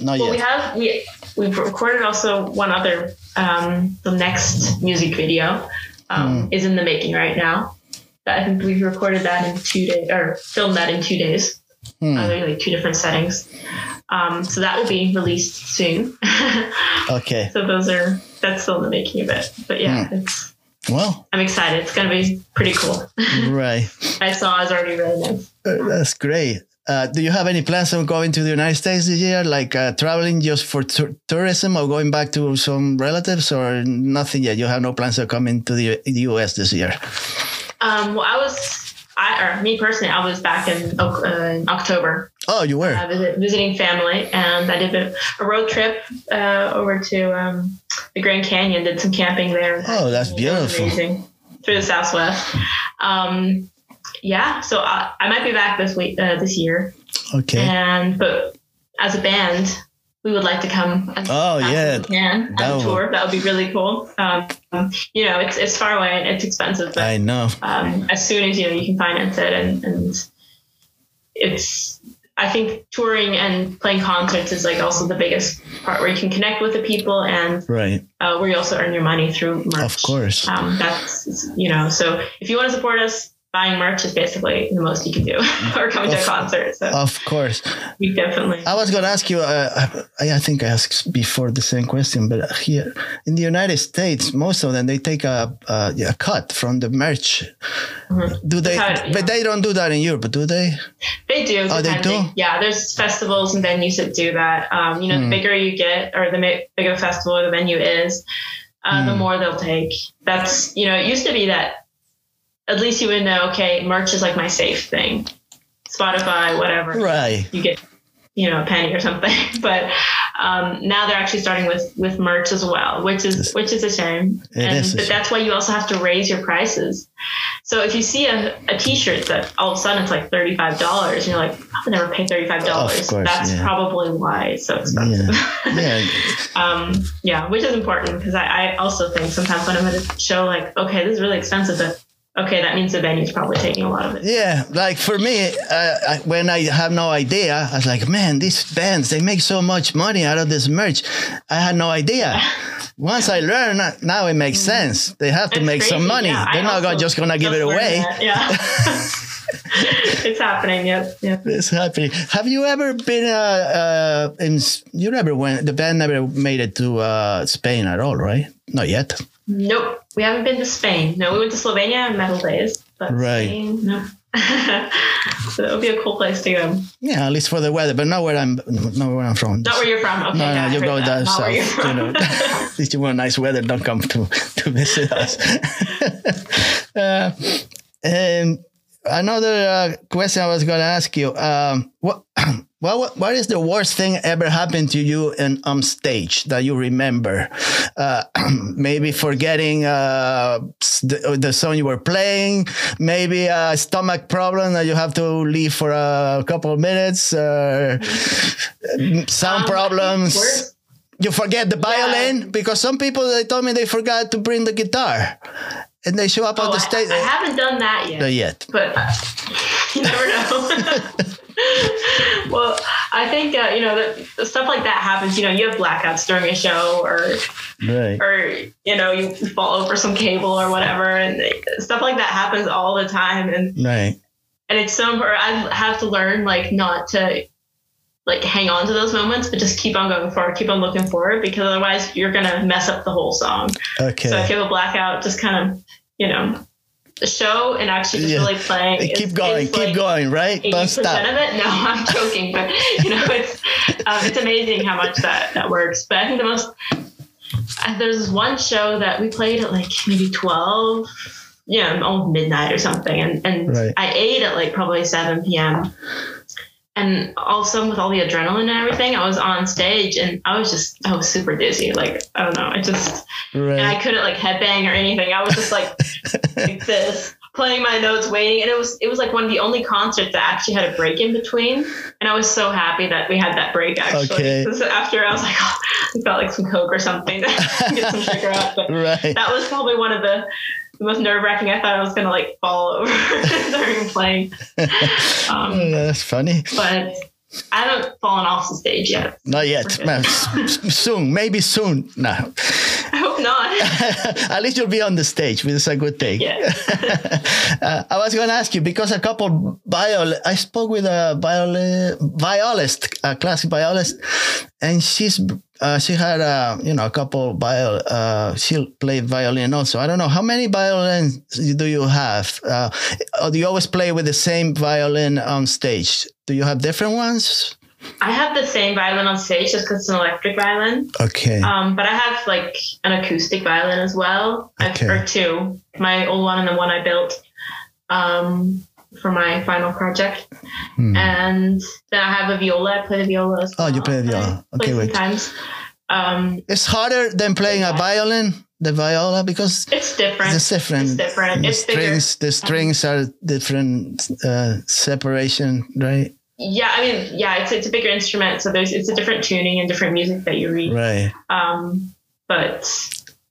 Not well we have we we've recorded also one other um the next music video um is in the making right now i think we've recorded that in two days or filmed that in two days Hmm. uh, like two different settings um so that will be released soon (laughs) Okay. so those are that's still in the making of it but yeah Hmm. it's Well, I'm excited. It's gonna be pretty cool. (laughs) right. I saw is already really nice. Uh, That's great. Uh, do you have any plans on going to the United States this year, like uh, traveling just for tour- tourism, or going back to some relatives, or nothing yet? You have no plans of coming to the the U.S. this year. Um, well, I was, I or me personally, I was back in, uh, October Oh, you were. uh, visit, visiting family, and I did a, a road trip uh, over to um, the Grand Canyon. Did some camping there. Oh, that's beautiful. Amazing through the Southwest. Um, yeah, so I, I might be back this week, uh, this year, Okay. and but as a band. We would like to come. as Oh, as yeah. we can That would- tour. That would be really cool. Um, you know, it's it's far away and it's expensive, but I know. um, as soon as you know you can finance it and, and it's i think touring and playing concerts is like also the biggest part where you can connect with the people and Right. uh, where you also earn your money through merch Of course. um, that's you know so if you want to support us buying merch is basically the most you can do (laughs) or coming to a Of- concert so Of course. we definitely I was going to ask you. Uh, I, I think I asked before the same question, but here in the United States, most of them they take a a, a cut from the merch. Do they? Cut, Mm-hmm. yeah. But they don't do that in Europe, do they? They do. Oh, they do? Yeah, there's festivals and venues that do that. Um, you know, Hmm. the bigger you get, or the bigger festival or the venue is, uh, the Hmm. more they'll take. That's you know, it used to be that at least you would know. Okay, merch is like my safe thing. Spotify, whatever. Right. You get, you know, a penny or something. (laughs) but um, now they're actually starting with with merch as well, which is which is a shame. It and is but shame. that's why you also have to raise your prices. So if you see a, a T-shirt that all of a sudden it's like thirty five dollars, you're like, I would never pay thirty five dollars. That's yeah. probably why it's so expensive. Yeah. (laughs) um, yeah, which is important because I, I also think sometimes when I'm at a show, like, okay, this is really expensive, but okay, that means the venue's probably taking a lot of it. Yeah, like for me, uh, I, when I have no idea, I was like, man, these bands they make so much money out of this merch. I had no idea. (laughs) Once I learn, now it makes sense. They have to It's make some money. yeah. They're not gonna, also just gonna give it away. that, Yeah. (laughs) it's happening. Yep. Yep. It's happening. Have you ever been uh, uh in you never went the band never made it to uh Spain at all, right? Not yet. Nope. We haven't been to Spain. No, we went to Slovenia on metal days, but Right. Spain, no. (laughs) so it would be a cool place to go. Yeah, at least for the weather, but not where I'm not where I'm from. Not where you're from. Okay. no, no, you go that. down south. You know, (laughs) (laughs) at least you want nice weather. Don't come to to visit us. uh, and another uh, question I was going to ask you: um, what, (clears throat) what, what, what is the worst thing ever happened to you in on stage that you remember? Uh, (clears throat) maybe forgetting uh, the, the song you were playing. Maybe a stomach problem that you have to leave for a couple of minutes. Uh, (laughs) sound Um, problems you forget the violin because some people they told me they forgot to bring the guitar and they show up on Oh, the stage I haven't done that yet. not yet but uh, (laughs) you never know. (laughs) (laughs) well, I think uh, you know that stuff like that happens. You know, you have blackouts during a show, or right or you know you fall over some cable or whatever, and stuff like that happens all the time. And right and it's so important. I have to learn like not to like hang on to those moments, but just keep on going forward, keep on looking forward, because otherwise you're gonna mess up the whole song. okay So if you have a blackout, just kind of you know the show and actually just Yeah. really playing. Keep going keep like, going right don't 80% stop of it. No, I'm (laughs) joking, but you know, it's um, it's amazing how much that that works. But I think the most uh, there's one show that we played at like maybe twelve, yeah, almost midnight or something, and and Right. I ate at like probably seven p.m. And also with all the adrenaline and everything, I was on stage and I was just I was super dizzy. Like I don't know, I just and I couldn't like headbang or anything. I was just like (laughs) like this, playing my notes, waiting, and it was it was like one of the only concerts that actually had a break in between, and I was so happy that we had that break. Actually, Okay. after I was like, oh, (laughs) I felt like some coke or something, to (laughs) get some sugar out. But right that was probably one of the, the most nerve wracking. I thought I was gonna like fall over (laughs) during playing, (laughs) um, that's funny but I haven't fallen off the stage yet. not yet Man, s- s- soon maybe soon no I hope not. (laughs) at least you'll be on the stage which is a good thing yeah. uh, I was going to ask you because a couple viol I spoke with a viol violist, a classic violist, and she's uh, she had a you know a couple viol. Uh, she played violin also. I don't know how many violins do you have. Uh, or do you always play with the same violin on stage? Do you have different ones? I have the same violin on stage just because it's an electric violin. Okay. Um, but I have like an acoustic violin as well, I've- Okay. or two. My old one and the one I built um, for my final project. Hmm. And then I have a viola. I play the viola as Oh, you play the viola. I Okay, wait. sometimes. Um, it's harder than playing a violin, the viola, because it's different. It's different. It's different. The It's bigger. strings, the strings are different uh, separation, right? Yeah, I mean, yeah, it's it's a bigger instrument, so there's it's a different tuning and different music that you read. Right. Um, but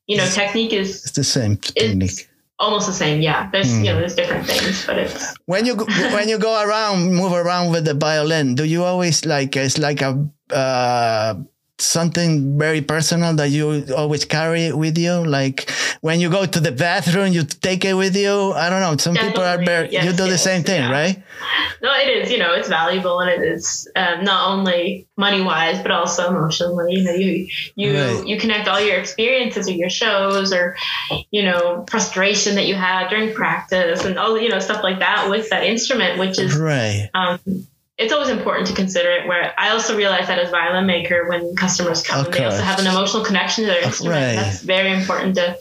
you know, technique is It's the same technique. Almost the same. Yeah, there's Hmm. you know there's different things, but it's When you go, when you go around, move around with the violin, do you always like it's like a uh, something very personal that you always carry with you? Like when you go to the bathroom, you take it with you. I don't know. Some people are very. Definitely. you Yes, do the same thing, yeah. right? No, it is. You know, it's valuable and it is um, not only money wise, but also emotionally. You know, you you Right. you connect all your experiences or your shows or you know frustration that you had during practice and all you know stuff like that with that instrument, which is Right. um, it's always important to consider it. Where I also realize that as violin maker, when customers come, Okay. they also have an emotional connection to their instrument. Right. That's very important to.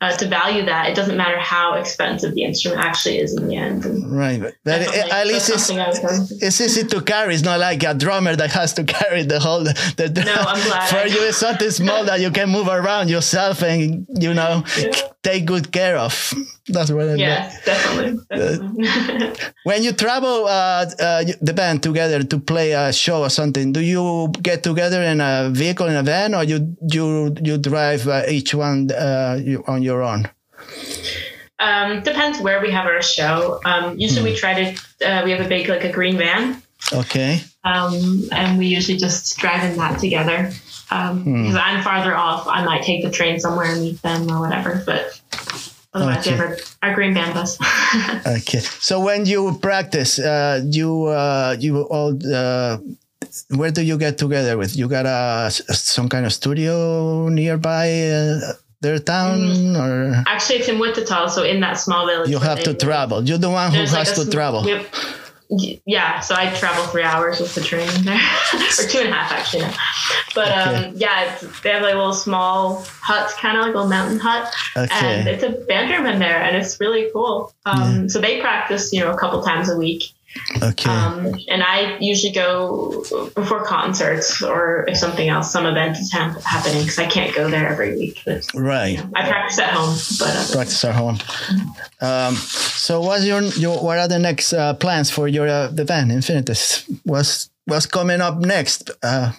Uh, to value that, it doesn't matter how expensive the instrument actually is in the end. And Right. But definitely, at least it's something I was going to- it's easy to carry. It's not like a drummer that has to carry the whole. The, the, No, I'm glad (laughs) For I- you, it's something small that you can move around yourself and you know Yeah. Take good care of. (laughs) That's what I mean. Yes, definitely. definitely. (laughs) When you travel, uh, uh, the band together to play a show or something, do you get together in a vehicle in a van, or you you you drive uh, each one uh, you, on your own? Um, depends where we have our show. Um, usually we try to, uh, we have a big, like a green van. Okay. Um, and we usually just drive in that together. Um, because I'm farther off, I might take the train somewhere and meet them or whatever. But otherwise, we Okay. our, our green van bus. (laughs) Okay. So when you practice, uh, you uh, you all uh, where do you get together with? You got a some kind of studio nearby uh, their town, Mm-hmm. or Actually, it's in Wichita, so in that small village. you have to travel? You're the one who There's like has to travel. we have- y- yeah, so I travel three hours with the train there, (laughs) or two and a half actually. Now. But Okay. um, yeah, it's, they have like little small huts, kind of like a little mountain hut, Okay. and it's a in there, and it's really cool. Um, So they practice, you know, a couple times a week. Okay. Um, and I usually go before concerts or if something else, some event is hap- happening because I can't go there every week. But, right. I practice at home, but uh, Practice at home. Um, so what's your, your what are the next uh, plans for your uh, the band Infinitus? What's what's coming up next? Uh,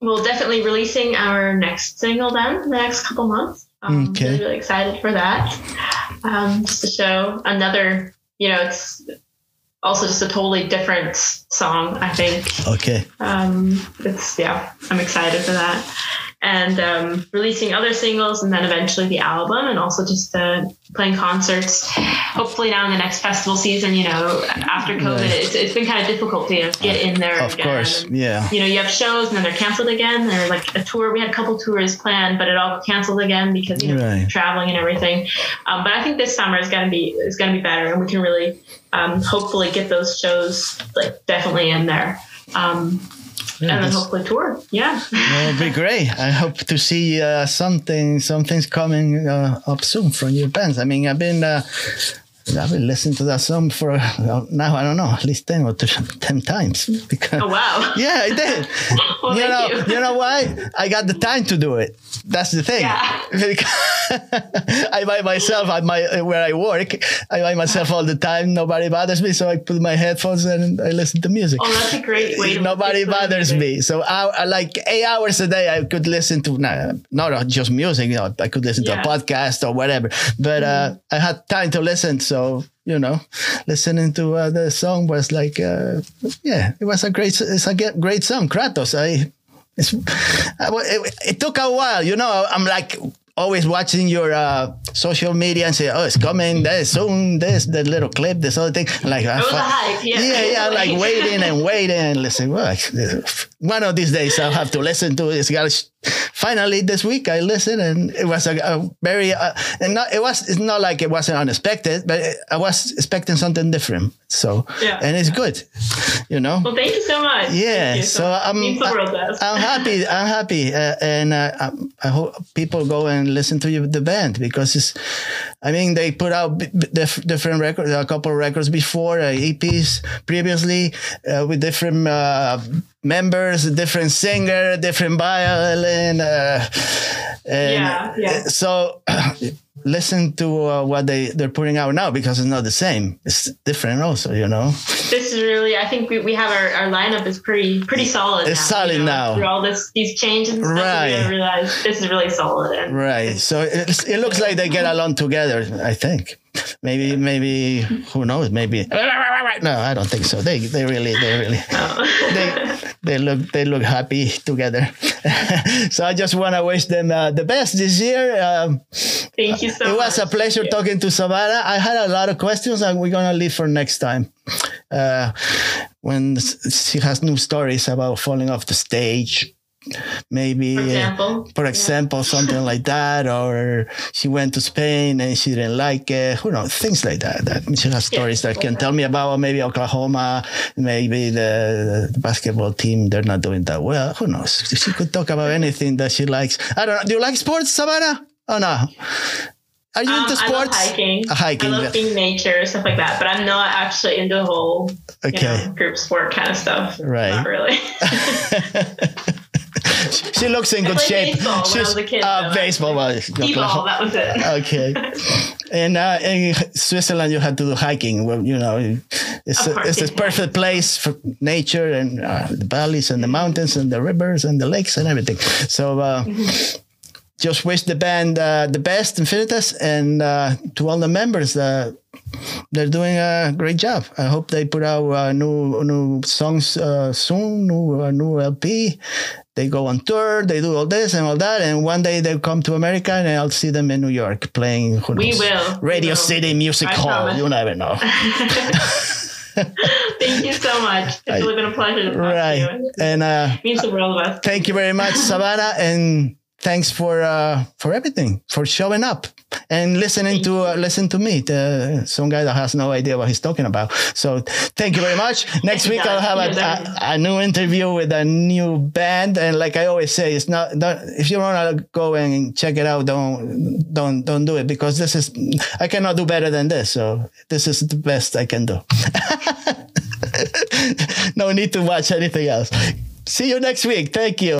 we'll definitely releasing our next single then the next couple months. Um, Okay. Really, really excited for that. Um, just to show another, you know, it's also just a totally different song. I think okay. um, it's yeah, I'm excited for that. And um, releasing other singles, and then eventually the album, and also just uh, playing concerts. Hopefully now in the next festival season, you know, after COVID, it's, it's been kind of difficult to you know, get in there. Of again. course. And, Yeah. you know, you have shows and then they're canceled again. They're like a tour. We had a couple tours planned, but it all canceled again because you know Right. traveling and everything. Um, but I think this summer is gonna be is gonna be better, and we can really um, hopefully get those shows like definitely in there. Um, Yeah, and then hopefully tour. Yeah. It'll be (laughs) great. I hope to see uh, something, something's coming uh, up soon from your bands. I mean, I've been, uh, I've been listening to that song for uh, now. I don't know, at least ten or ten times. Because Oh wow. (laughs) yeah, I did. (laughs) Well, you know, you. you know why? I got the time to do it. That's the thing. Yeah. (laughs) I by myself, I my where I work, I by myself all the time. Nobody bothers me, so I put my headphones and I listen to music. Oh, that's a great way to. Nobody bothers me. So I, I like eight hours a day. I could listen to nah, not just music. You know, I could listen to a Mm-hmm. podcast or whatever. But uh, I had time to listen. So you know, listening to uh, the song was like, uh, yeah, it was a great. It's a great song, Kratos. I. (laughs) I it, it took a while, you know. I'm like always watching your uh, social media and say, "Oh, it's coming. There's soon. this, the little clip. This other thing." Like, I It hype. Yeah. yeah, yeah, (laughs) like waiting and waiting and listen. Well, one of these days I'll have to listen to this It's finally this week I listened and it was a, a very uh, and not it was it's not like it wasn't unexpected, but I was expecting something different. So Yeah. and it's good, you know. Well, thank you so much. Yeah, so much. I'm means the world does. I'm happy. I'm happy, uh, and uh, I hope people go and listen to you, the band because it's. I mean, they put out b- b- diff- different records, a couple of records before, uh, EPs previously uh, with different uh, members, different singer, different violin, uh, and Yeah, yeah. so. (clears throat) Listen to uh, what they they're putting out now because it's not the same. It's different, also. You know. This is really I think we, we have our, our lineup is pretty pretty solid. It's now, solid you know, now. Through all this these changes and stuff, Right. we realize this is really solid. And Right. So it, it looks like they get along together. I think. Maybe, maybe who knows? Maybe. No, I don't think so. They, they really, they really, (laughs) they, they look, they look happy together. (laughs) so I just want to wish them uh, the best this year. Um, Thank you so much. it was a pleasure talking to Savannah. I had a lot of questions, and we're gonna leave for next time. Uh, when she has new stories about falling off the stage, maybe. For uh, example. for Yeah. something like that, or she went to Spain and she didn't like it. Who knows? Things like that. That she has stories that can tell me about maybe Oklahoma, maybe the, the basketball team. They're not doing that well. Who knows? She could talk about anything that she likes. I don't know. Do you like sports, Savannah? Oh no. Are you Um, into I love sports? hiking. Uh, hiking, I love being nature, stuff like that. But I'm not actually into the whole you know, group sport kind of stuff. Right. Not really. (laughs) She looks in I good shape. baseball when I was a kid, uh, though. baseball. Well, T-ball, that was it. (laughs) okay. And uh, in Switzerland, you had to do hiking. Well, you know, it's a, it's a perfect place for nature and uh, the valleys and the mountains and the rivers and the lakes and everything. So, uh, just wish the band uh, the best, Infinitus, and uh, to all the members. Uh, they're doing a great job. I hope they put out uh, new new songs uh, soon, new uh, new LP. They go on tour, they do all this and all that, and one day they'll come to America, and I'll see them in New York playing. We will. We Radio will. City Music I Hall. promise. You never know. (laughs) Thank you so much. It's really been a pleasure to talk right, to you. and uh, It means the world to us. thank you very much, Savannah, and thanks for uh, for everything, for showing up and listening to uh, listen to me, the, some guy that has no idea what he's talking about. So thank you very much. (laughs) Next week I'll have a, a, a new interview with a new band, and like I always say, it's not, not if you want to go and check it out, don't don't don't do it because this is I cannot do better than this. So this is the best I can do. (laughs) no need to watch anything else. See you next week. Thank you.